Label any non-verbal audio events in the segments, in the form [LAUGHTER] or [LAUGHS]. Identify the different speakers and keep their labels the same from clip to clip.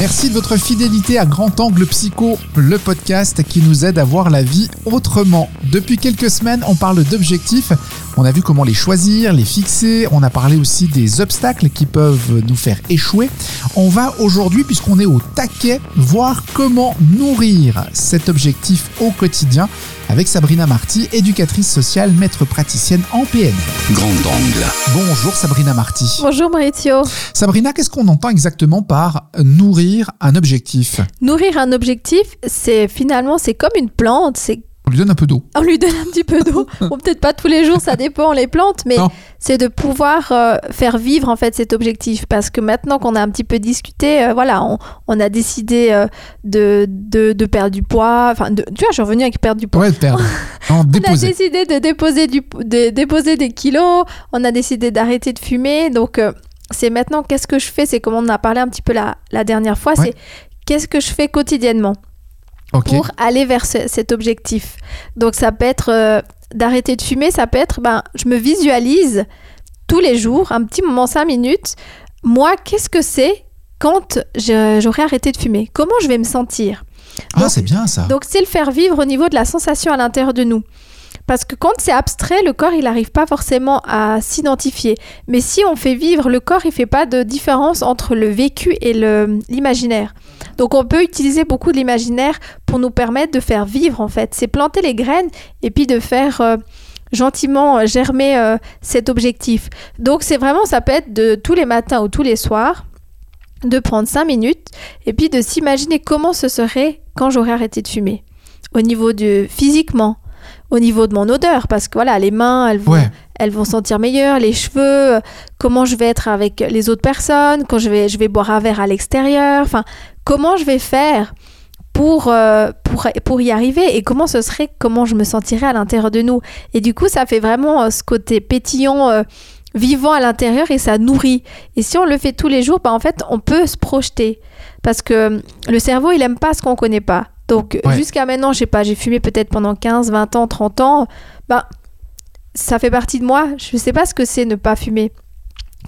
Speaker 1: Merci de votre fidélité à Grand Angle Psycho, le podcast qui nous aide à voir la vie autrement. Depuis quelques semaines, on parle d'objectifs. On a vu comment les choisir, les fixer. On a parlé aussi des obstacles qui peuvent nous faire échouer. On va aujourd'hui, puisqu'on est au taquet, voir comment nourrir cet objectif au quotidien avec Sabrina Marty, éducatrice sociale, maître praticienne en PN.
Speaker 2: Grand angle.
Speaker 1: Bonjour Sabrina Marty.
Speaker 3: Bonjour Maurizio.
Speaker 1: Sabrina, qu'est-ce qu'on entend exactement par nourrir un objectif?
Speaker 3: Nourrir un objectif, c'est finalement c'est comme une plante, c'est
Speaker 1: lui donne un peu d'eau.
Speaker 3: on lui donne un petit peu d'eau. [LAUGHS] bon, peut-être pas tous les jours, ça dépend les plantes, mais c'est de pouvoir euh, faire vivre en fait cet objectif. Parce que maintenant qu'on a un petit peu discuté, euh, voilà, on, on a décidé euh, de, de, de perdre du poids. Enfin, de- tu vois, je suis revenue avec perdre du poids.
Speaker 1: Ouais, perdre. [LAUGHS]
Speaker 3: On a décidé de déposer, du, de déposer des kilos, on a décidé d'arrêter de fumer. Donc, c'est maintenant qu'est-ce que je fais? C'est comme on en a parlé un petit peu la, la dernière fois,
Speaker 1: Ouais.
Speaker 3: c'est qu'est-ce que je fais quotidiennement? Pour aller vers ce- cet objectif. Donc, ça peut être euh, d'arrêter de fumer, ça peut être, ben, je me visualise tous les jours, un petit moment, cinq minutes. Moi, qu'est-ce que c'est quand j'aurai arrêté de fumer? Comment je vais me sentir?
Speaker 1: Ah, c'est bien ça.
Speaker 3: donc c'est le faire vivre au niveau de la sensation à l'intérieur de nous. Parce que quand c'est abstrait, le corps, il n'arrive pas forcément à s'identifier. Mais si on fait vivre, le corps, il fait pas de différence entre le vécu et l'imaginaire. Donc on peut utiliser beaucoup de l'imaginaire pour nous permettre de faire vivre, en fait. C'est planter les graines et puis de faire euh, gentiment euh, germer euh, cet objectif. Donc c'est vraiment, ça peut être de tous les matins ou tous les soirs, de prendre cinq minutes et puis de s'imaginer comment ce serait quand j'aurais arrêté de fumer. Au niveau de physiquement, au niveau de mon odeur, parce que voilà, les mains, elles vont,
Speaker 1: Ouais.
Speaker 3: elles vont sentir meilleur, les cheveux, euh, comment je vais être avec les autres personnes, quand je vais, je vais boire un verre à l'extérieur, enfin, comment je vais faire pour, euh, pour, pour y arriver et comment ce serait, comment je me sentirais à l'intérieur de nous. Et du coup, ça fait vraiment euh, ce côté pétillant, euh, vivant à l'intérieur et ça nourrit. Et si on le fait tous les jours, bah, en fait, on peut se projeter. Parce que le cerveau, il aime pas ce qu'on connaît pas. Donc,
Speaker 1: Ouais.
Speaker 3: jusqu'à maintenant, je sais pas, j'ai fumé peut-être pendant 15, 20 ans, 30 ans. Bah, ça fait partie de moi. Je sais pas ce que c'est ne pas fumer.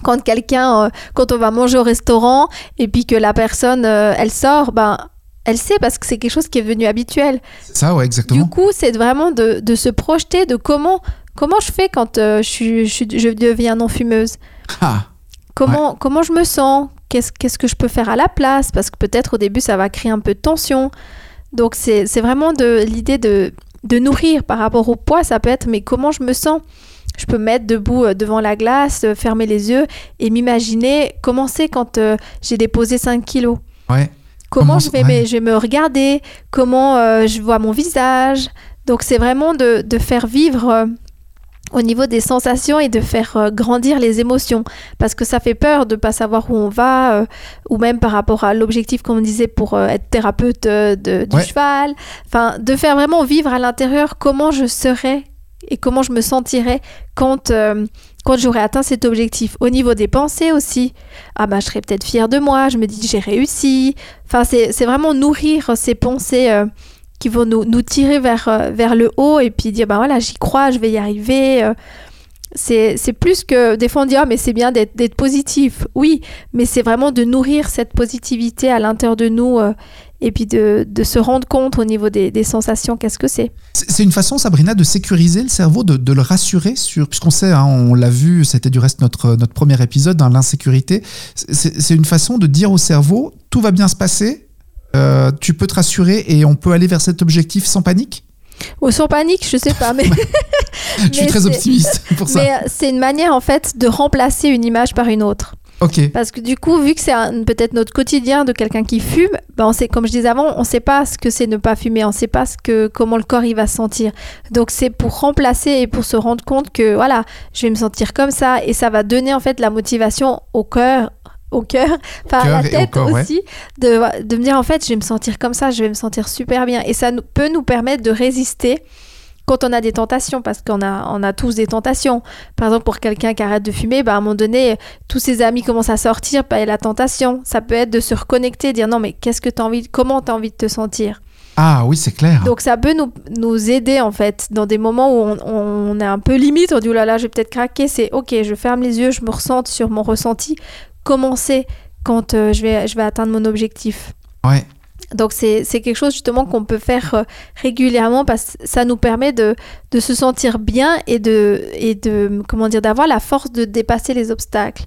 Speaker 3: Quand quelqu'un, euh, quand on va manger au restaurant et puis que la personne, euh, elle sort, ben, elle sait parce que c'est quelque chose qui est devenu habituel.
Speaker 1: Ça, ouais, exactement.
Speaker 3: Du coup, c'est vraiment de, de se projeter de comment, comment je fais quand euh, je, je, je deviens non-fumeuse.
Speaker 1: Ah,
Speaker 3: Comment, comment je me sens? Qu'est-ce qu'est-ce que je peux faire à la place? Parce que peut-être au début, ça va créer un peu de tension. Donc, c'est vraiment de l'idée de, de nourrir par rapport au poids. Ça peut être, mais comment je me sens? Je peux me mettre debout euh, devant la glace, euh, fermer les yeux et m'imaginer comment c'est quand euh, j'ai déposé 5 kilos.
Speaker 1: ouais.
Speaker 3: Comment,
Speaker 1: Comment
Speaker 3: je, vais,
Speaker 1: ouais.
Speaker 3: me- je vais me regarder? Comment euh, je vois mon visage? Donc, c'est vraiment de, de faire vivre au niveau des sensations et de faire euh, grandir les émotions. Parce que ça fait peur de ne pas savoir où on va, euh, ou même par rapport à l'objectif qu'on me disait pour euh, être thérapeute euh, de- du
Speaker 1: Ouais.
Speaker 3: cheval. Enfin, de faire vraiment vivre à l'intérieur comment je serais et comment je me sentirais quand, quand j'aurais atteint cet objectif. Au niveau des pensées aussi, ah bah je serais peut-être fière de moi, je me dis j'ai réussi. Enfin, c'est c'est vraiment nourrir ces pensées qui vont nous, nous tirer vers, euh, vers le haut et puis dire bah voilà, j'y crois, je vais y arriver. euh. c'est plus que des fois on dit ah mais c'est bien d'être positif. Oui, mais c'est vraiment de nourrir cette positivité à l'intérieur de nous euh, et puis de, de se rendre compte au niveau des, des sensations, qu'est-ce que c'est.
Speaker 1: C'est une façon, Sabrina, de sécuriser le cerveau, de, de le rassurer sur, puisqu'on sait, hein, on l'a vu, c'était du reste notre, notre premier épisode, hein, l'insécurité. C'est une façon de dire au cerveau, tout va bien se passer, euh, tu peux te rassurer et on peut aller vers cet objectif sans panique?
Speaker 3: Ou sans panique, je sais pas, mais, [LAUGHS]
Speaker 1: Je suis [LAUGHS]
Speaker 3: Mais
Speaker 1: très optimiste [LAUGHS] pour ça.
Speaker 3: mais euh, c'est une manière en fait de remplacer une image par une autre.
Speaker 1: Ok.
Speaker 3: Parce que du coup, vu que c'est peut-être notre quotidien de quelqu'un qui fume, ben on sait, comme je disais avant, on ne sait pas ce que c'est ne pas fumer, on ne sait pas ce que, comment le corps il va se sentir. Donc c'est pour remplacer et pour se rendre compte que voilà, je vais me sentir comme ça et ça va donner en fait la motivation au cœur au cœur,
Speaker 1: Cœur
Speaker 3: la
Speaker 1: et
Speaker 3: tête
Speaker 1: corps, ouais.
Speaker 3: aussi, de, de me dire en fait je vais me sentir comme ça, je vais me sentir super bien. Et ça nous- peut nous permettre de résister quand on a des tentations, parce qu'on a, on a tous des tentations. Par exemple, pour quelqu'un qui arrête de fumer, bah, à un moment donné, tous ses amis commencent à sortir, bah, il y a la tentation. Ça peut être de se reconnecter, dire non, mais qu'est-ce que tu as envie, comment tu as envie de te sentir?
Speaker 1: Ah oui, c'est clair.
Speaker 3: Donc ça peut nous, nous aider en fait dans des moments où on, on est un peu limite, on dit oh là là, je vais peut-être craquer, c'est ok, je ferme les yeux, je me ressente sur mon ressenti. Comment c'est quand euh, je, vais, je vais atteindre mon objectif.
Speaker 1: Ouais.
Speaker 3: Donc c'est quelque chose justement qu'on peut faire euh, régulièrement parce que ça nous permet de, de se sentir bien et de, et de comment dire d'avoir la force de dépasser les obstacles.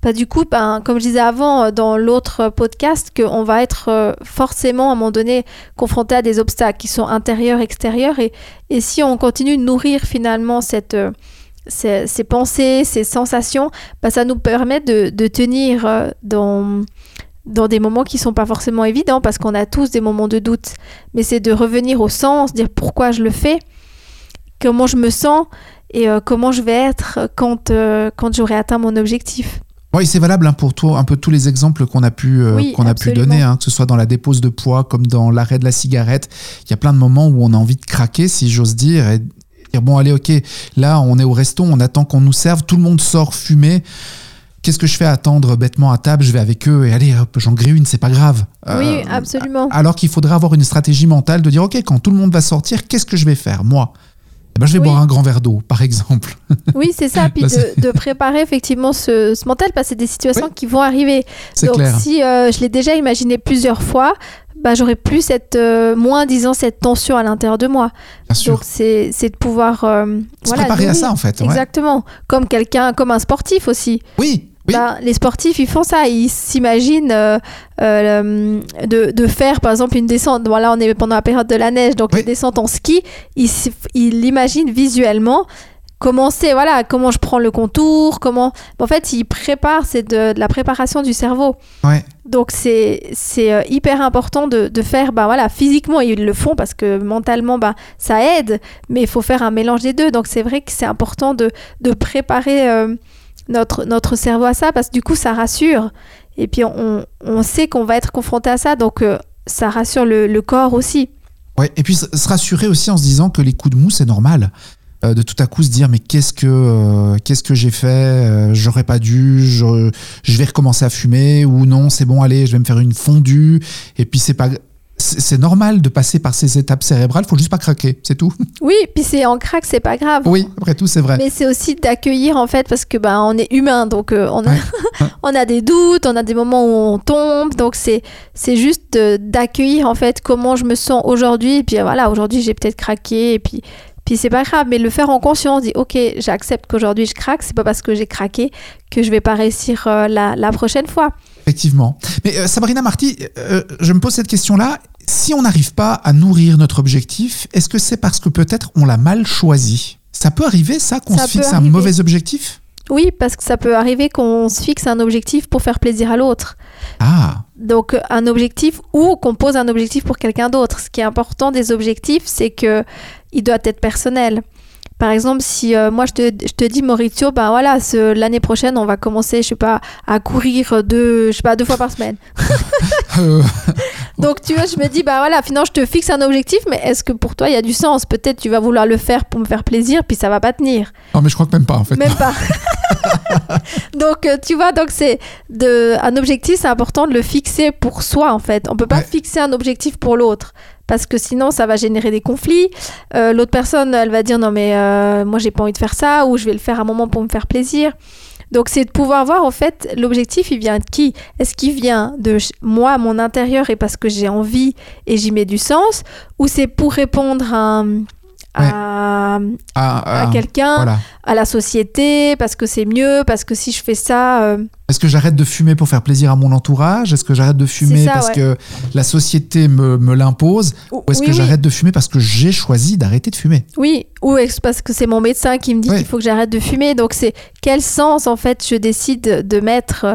Speaker 3: Bah, du coup, ben, comme je disais avant euh, dans l'autre podcast, qu'on va être forcément à un moment donné confronté à des obstacles qui sont intérieurs, extérieurs. Et, et si on continue de nourrir finalement cette, ces, ces pensées, ces sensations, bah, ça nous permet de, de tenir euh, dans, dans des moments qui sont pas forcément évidents parce qu'on a tous des moments de doute. Mais c'est de revenir au sens, dire pourquoi je le fais, comment je me sens et euh, comment je vais être quand, euh, quand j'aurai atteint mon objectif.
Speaker 1: Oui, c'est valable hein, pour un peu tous les exemples qu'on a pu, euh,
Speaker 3: Oui,
Speaker 1: qu'on a pu donner, hein, que ce soit dans la dépose de poids comme dans l'arrêt de la cigarette. Il y a plein de moments où on a envie de craquer, si j'ose dire, et dire bon, allez, ok, là, on est au resto, on attend qu'on nous serve, tout le monde sort fumer. Qu'est-ce que je fais à attendre bêtement à table? Je vais avec eux et allez, hop, j'en grille une, c'est pas grave.
Speaker 3: oui,
Speaker 1: Euh,
Speaker 3: absolument.
Speaker 1: alors qu'il faudrait avoir une stratégie mentale de dire ok, quand tout le monde va sortir, qu'est-ce que je vais faire moi? Eh ben, je vais
Speaker 3: Oui.
Speaker 1: boire un grand verre d'eau, par exemple. [LAUGHS]
Speaker 3: Oui, c'est ça. Puis
Speaker 1: Bah,
Speaker 3: de, préparer effectivement ce, ce mental parce que c'est des situations
Speaker 1: Oui.
Speaker 3: qui vont arriver. Donc
Speaker 1: clair.
Speaker 3: si euh, je l'ai déjà imaginé plusieurs fois, bah, j'aurais plus cette, euh, moins disons, cette tension à l'intérieur de moi.
Speaker 1: Bien sûr.
Speaker 3: Donc c'est c'est de pouvoir... euh,
Speaker 1: Se
Speaker 3: voilà,
Speaker 1: préparer à ça, en fait. ouais.
Speaker 3: Exactement. Comme quelqu'un, comme un sportif aussi.
Speaker 1: Oui, oui.
Speaker 3: Bah, les sportifs, ils font ça. Ils s'imaginent euh, euh, de, de faire, par exemple, une descente. Voilà, on est pendant la période de la neige, donc
Speaker 1: Oui.
Speaker 3: une descente en ski. Ils l'imaginent visuellement. Comment c'est, voilà, comment je prends le contour, comment. En fait, ils préparent, c'est de, de la préparation du cerveau.
Speaker 1: Ouais.
Speaker 3: Donc, c'est c'est, euh, hyper important de, de faire, bah voilà, physiquement, ils le font parce que mentalement, bah, ça aide, mais il faut faire un mélange des deux. Donc, c'est vrai que c'est important de, de préparer euh, notre, notre cerveau à ça parce que du coup, ça rassure. Et puis, on, on sait qu'on va être confronté à ça, donc euh, ça rassure le, le corps aussi.
Speaker 1: Ouais, et puis se rassurer aussi en se disant que les coups de mou, c'est normal. Euh, de tout à coup se dire mais qu'est-ce que euh, qu'est-ce que j'ai fait j'aurais pas dû je, je vais recommencer à fumer ou non c'est bon allez je vais me faire une fondue et puis c'est pas c'est normal de passer par ces étapes cérébrales faut juste pas craquer c'est tout [LAUGHS]
Speaker 3: Oui, puis c'est en crack, c'est pas grave.
Speaker 1: oui après tout c'est vrai
Speaker 3: Mais c'est aussi d'accueillir en fait parce que ben on est humain donc euh, on a
Speaker 1: Ouais. [LAUGHS]
Speaker 3: on a des doutes, on a des moments où on tombe donc c'est c'est juste d'accueillir en fait comment je me sens aujourd'hui et puis voilà, aujourd'hui j'ai peut-être craqué et puis puis c'est pas grave mais le faire en conscience dit OK, j'accepte qu'aujourd'hui je craque, c'est pas parce que j'ai craqué que je vais pas réussir euh, la, la prochaine fois.
Speaker 1: Effectivement. Mais euh, Sabrina Marty, euh, je me pose cette question-là. Si on n'arrive pas à nourrir notre objectif, est-ce que c'est parce que peut-être on l'a mal choisi? Ça peut arriver, ça, qu'on
Speaker 3: Ça
Speaker 1: se fixe un mauvais objectif?
Speaker 3: Oui, parce que ça peut arriver qu'on se fixe un objectif pour faire plaisir à l'autre.
Speaker 1: Ah,
Speaker 3: Donc un objectif ou qu'on pose un objectif pour quelqu'un d'autre. Ce qui est important des objectifs, c'est que il doit être personnel. Par exemple, si euh, moi je te, je te dis Maurizio, ben voilà, l'année prochaine on va commencer, je sais pas, à courir deux, je sais pas, deux fois par semaine. [LAUGHS] [LAUGHS] Donc tu vois, je me dis bah voilà, finalement je te fixe un objectif, mais est-ce que pour toi il y a du sens? Peut-être tu vas vouloir le faire pour me faire plaisir, puis ça va pas tenir.
Speaker 1: non mais je crois que même pas en fait.
Speaker 3: Même pas. [LAUGHS] donc euh, tu vois, donc c'est de un objectif, c'est important de le fixer pour soi en fait. On peut pas
Speaker 1: Ouais.
Speaker 3: fixer un objectif pour l'autre parce que sinon ça va générer des conflits. Euh, L'autre personne, elle va dire non mais euh, moi j'ai pas envie de faire ça ou je vais le faire à un moment pour me faire plaisir. Donc c'est de pouvoir voir en fait l'objectif il vient de qui? Est-ce qu'il vient de moi, mon intérieur et parce que j'ai envie et j'y mets du sens? Ou c'est pour répondre à, à, à quelqu'un
Speaker 1: Voilà.
Speaker 3: à la société, parce que c'est mieux, parce que si je fais ça, euh,
Speaker 1: Est-ce que j'arrête de fumer pour faire plaisir à mon entourage? Est-ce que j'arrête de fumer
Speaker 3: ça,
Speaker 1: parce
Speaker 3: ouais.
Speaker 1: que la société me, me l'impose? Ou est-ce
Speaker 3: oui,
Speaker 1: que
Speaker 3: oui.
Speaker 1: j'arrête de fumer parce que j'ai choisi d'arrêter de fumer?
Speaker 3: Oui, ou est-ce parce que c'est mon médecin qui me dit qu'il faut que j'arrête de fumer? Donc c'est quel sens en fait je décide de mettre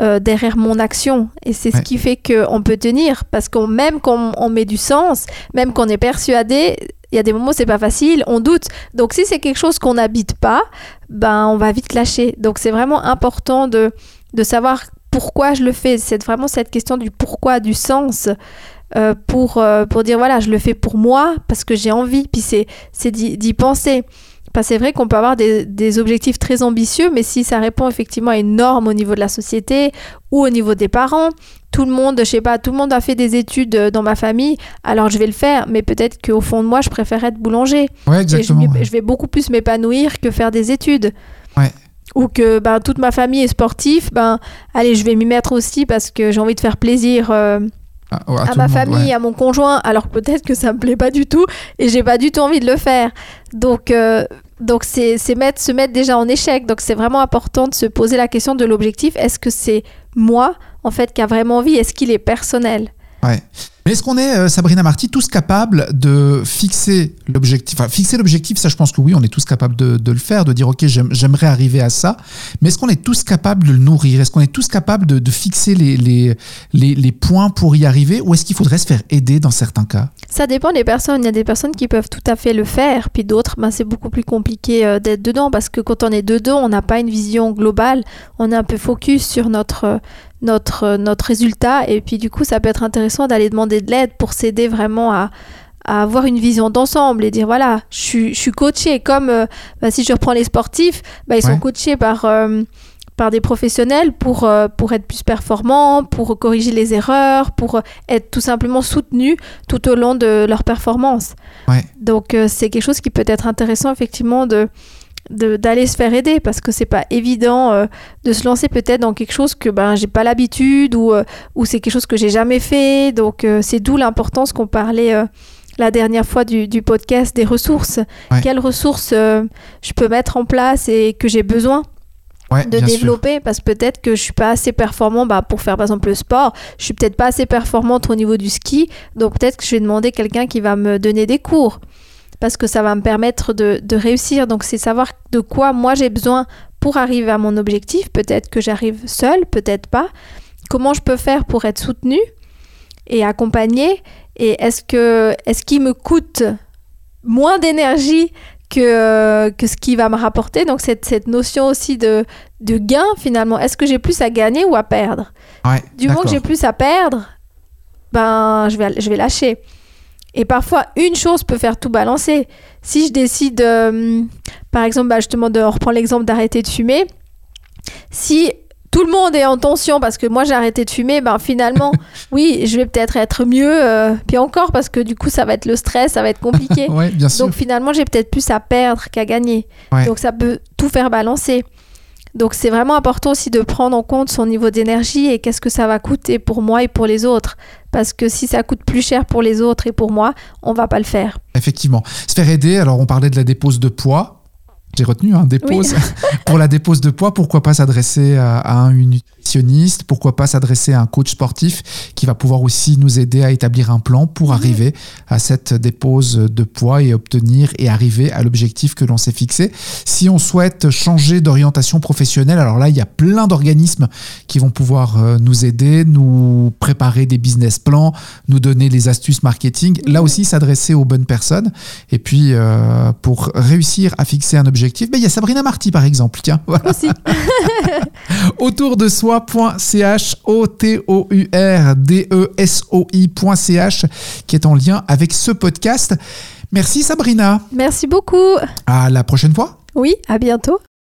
Speaker 3: euh, derrière mon action? Et c'est
Speaker 1: Ouais.
Speaker 3: ce qui fait qu'on peut tenir. Parce qu'on même quand on met du sens, même qu'on est persuadé, il y a des moments où c'est pas facile, on doute. Donc si c'est quelque chose qu'on n'habite pas, ben on va vite lâcher. Donc c'est vraiment important de, de savoir pourquoi je le fais. C'est vraiment cette question du pourquoi, du sens. euh, pour, euh, pour dire voilà, je le fais pour moi parce que j'ai envie. Puis c'est d'y penser. C'est vrai qu'on peut avoir des, des objectifs très ambitieux, mais si ça répond effectivement à une norme au niveau de la société ou au niveau des parents, tout le monde, je sais pas, tout le monde a fait des études euh, dans ma famille, alors je vais le faire, mais peut-être qu'au fond de moi, je préfère être boulanger.
Speaker 1: Ouais,
Speaker 3: Et je,
Speaker 1: exactement.
Speaker 3: je vais beaucoup plus m'épanouir que faire des études.
Speaker 1: Ouais.
Speaker 3: ou que ben, toute ma famille est sportive, ben allez, je vais m'y mettre aussi parce que j'ai envie de faire plaisir euh,
Speaker 1: À, à
Speaker 3: à ma
Speaker 1: monde,
Speaker 3: famille,
Speaker 1: ouais.
Speaker 3: à mon conjoint, alors peut-être que ça me plaît pas du tout et j'ai pas du tout envie de le faire. Donc euh, donc c'est c'est mettre se mettre déjà en échec. Donc c'est vraiment important de se poser la question de l'objectif. Est-ce que c'est moi en fait qui a vraiment envie? Est-ce qu'il est personnel?
Speaker 1: Ouais. Mais est-ce qu'on est, euh, Sabrina Marty, tous capables de fixer l'objectif? Enfin, fixer l'objectif, ça, je pense que oui, on est tous capables de, le faire, de dire, OK, j'aime- j'aimerais arriver à ça. Mais est-ce qu'on est tous capables de le nourrir? Est-ce qu'on est tous capables de, fixer les, les points pour y arriver? Ou est-ce qu'il faudrait se faire aider dans certains cas?
Speaker 3: Ça dépend des personnes. Il y a des personnes qui peuvent tout à fait le faire, puis d'autres, ben, c'est beaucoup plus compliqué euh, d'être dedans parce que quand on est dedans, on n'a pas une vision globale. On est un peu focus sur notre, euh, notre, euh, notre résultat. Et puis, du coup, ça peut être intéressant d'aller demander de l'aide pour s'aider vraiment à, à avoir une vision d'ensemble et dire voilà, je suis, je suis coaché. Comme euh, ben, si je reprends les sportifs, ben, ils
Speaker 1: Ouais.
Speaker 3: sont coachés par. euh, par des professionnels pour, euh, pour être plus performants, pour corriger les erreurs, pour être tout simplement soutenus tout au long de leur performance.
Speaker 1: Ouais.
Speaker 3: Donc c'est quelque chose qui peut être intéressant effectivement de- d'aller se faire aider parce que c'est pas évident euh, de se lancer peut-être dans quelque chose que ben j'ai pas l'habitude ou euh, ou c'est quelque chose que j'ai jamais fait. Donc euh, c'est d'où l'importance qu'on parlait la dernière fois du, du podcast des ressources.
Speaker 1: Ouais.
Speaker 3: quelles ressources je peux mettre en place et que j'ai besoin
Speaker 1: ouais,
Speaker 3: de
Speaker 1: sûr.
Speaker 3: développer? Parce que peut-être que je suis pas assez performant bah, pour faire par exemple le sport. Je suis peut-être pas assez performante au niveau du ski. Donc peut-être que je vais demander quelqu'un qui va me donner des cours parce que ça va me permettre de, de réussir donc c'est savoir de quoi moi j'ai besoin pour arriver à mon objectif peut-être que j'arrive seule peut-être pas comment je peux faire pour être soutenue et accompagnée? Et est-ce que est-ce qu'il me coûte moins d'énergie que, que ce qui va me rapporter? Donc, cette, cette notion aussi de, de gain, finalement. Est-ce que j'ai plus à gagner ou à perdre?
Speaker 1: Ouais,
Speaker 3: Du moment que j'ai plus à perdre, ben, je vais, je vais lâcher. Et parfois, une chose peut faire tout balancer. Si je décide, euh, par exemple, bah, justement, de, on reprend l'exemple d'arrêter de fumer. Si tout le monde est en tension parce que moi j'ai arrêté de fumer, ben finalement, [LAUGHS] oui, je vais peut-être être mieux. euh, puis encore, parce que du coup, ça va être le stress, ça va être compliqué. [LAUGHS]
Speaker 1: Ouais, bien sûr.
Speaker 3: Donc finalement, j'ai peut-être plus à perdre qu'à gagner.
Speaker 1: Ouais.
Speaker 3: Donc ça peut tout faire balancer. Donc c'est vraiment important aussi de prendre en compte son niveau d'énergie et qu'est-ce que ça va coûter pour moi et pour les autres. Parce que si ça coûte plus cher pour les autres et pour moi, on va pas le faire.
Speaker 1: Effectivement. Se faire aider, alors on parlait de la dépose de poids. J'ai retenu, hein, dépose. [LAUGHS] Pour la dépose de poids, pourquoi pas s'adresser à, à un nutritionniste Pourquoi pas s'adresser à un coach sportif qui va pouvoir aussi nous aider à établir un plan pour arriver à cette dépose de poids et obtenir et arriver à l'objectif que l'on s'est fixé. Si on souhaite changer d'orientation professionnelle, alors là, il y a plein d'organismes qui vont pouvoir euh, nous aider, nous préparer des business plans, nous donner les astuces marketing. Là aussi, s'adresser aux bonnes personnes. Et puis, euh, pour réussir à fixer un objectif, ben, il y a Sabrina Marty, par exemple. Tiens, voilà.
Speaker 3: Aussi. [LAUGHS]
Speaker 1: autour de soi.ch, O-T-O-U-R-D-E-S-O-I.ch, qui est en lien avec ce podcast. Merci Sabrina.
Speaker 3: Merci beaucoup.
Speaker 1: À la prochaine fois.
Speaker 3: Oui, à bientôt.